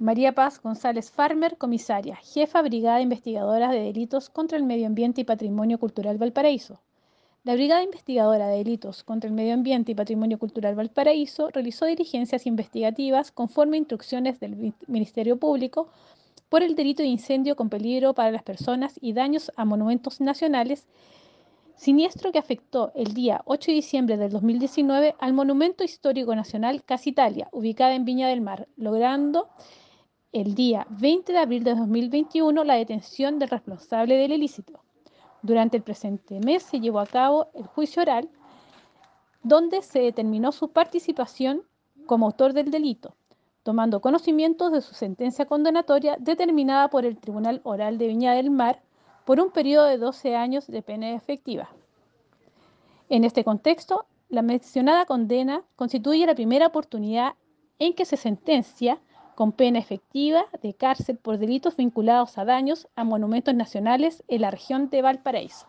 María Paz González Farmer, comisaria, jefa Brigada Investigadora de Delitos contra el Medio Ambiente y Patrimonio Cultural Valparaíso. La Brigada Investigadora de Delitos contra el Medio Ambiente y Patrimonio Cultural Valparaíso realizó diligencias investigativas conforme a instrucciones del Ministerio Público por el delito de incendio con peligro para las personas y daños a monumentos nacionales, siniestro que afectó el día 8 de diciembre del 2019 al Monumento Histórico Nacional Casa Italia, ubicada en Viña del Mar, logrando el día 20 de abril de 2021 la detención del responsable del ilícito. Durante el presente mes se llevó a cabo el juicio oral donde se determinó su participación como autor del delito, tomando conocimiento de su sentencia condenatoria determinada por el Tribunal Oral de Viña del Mar por un periodo de 12 años de pena efectiva. En este contexto, la mencionada condena constituye la primera oportunidad en que se sentencia con pena efectiva de cárcel por delitos vinculados a daños a monumentos nacionales en la región de Valparaíso.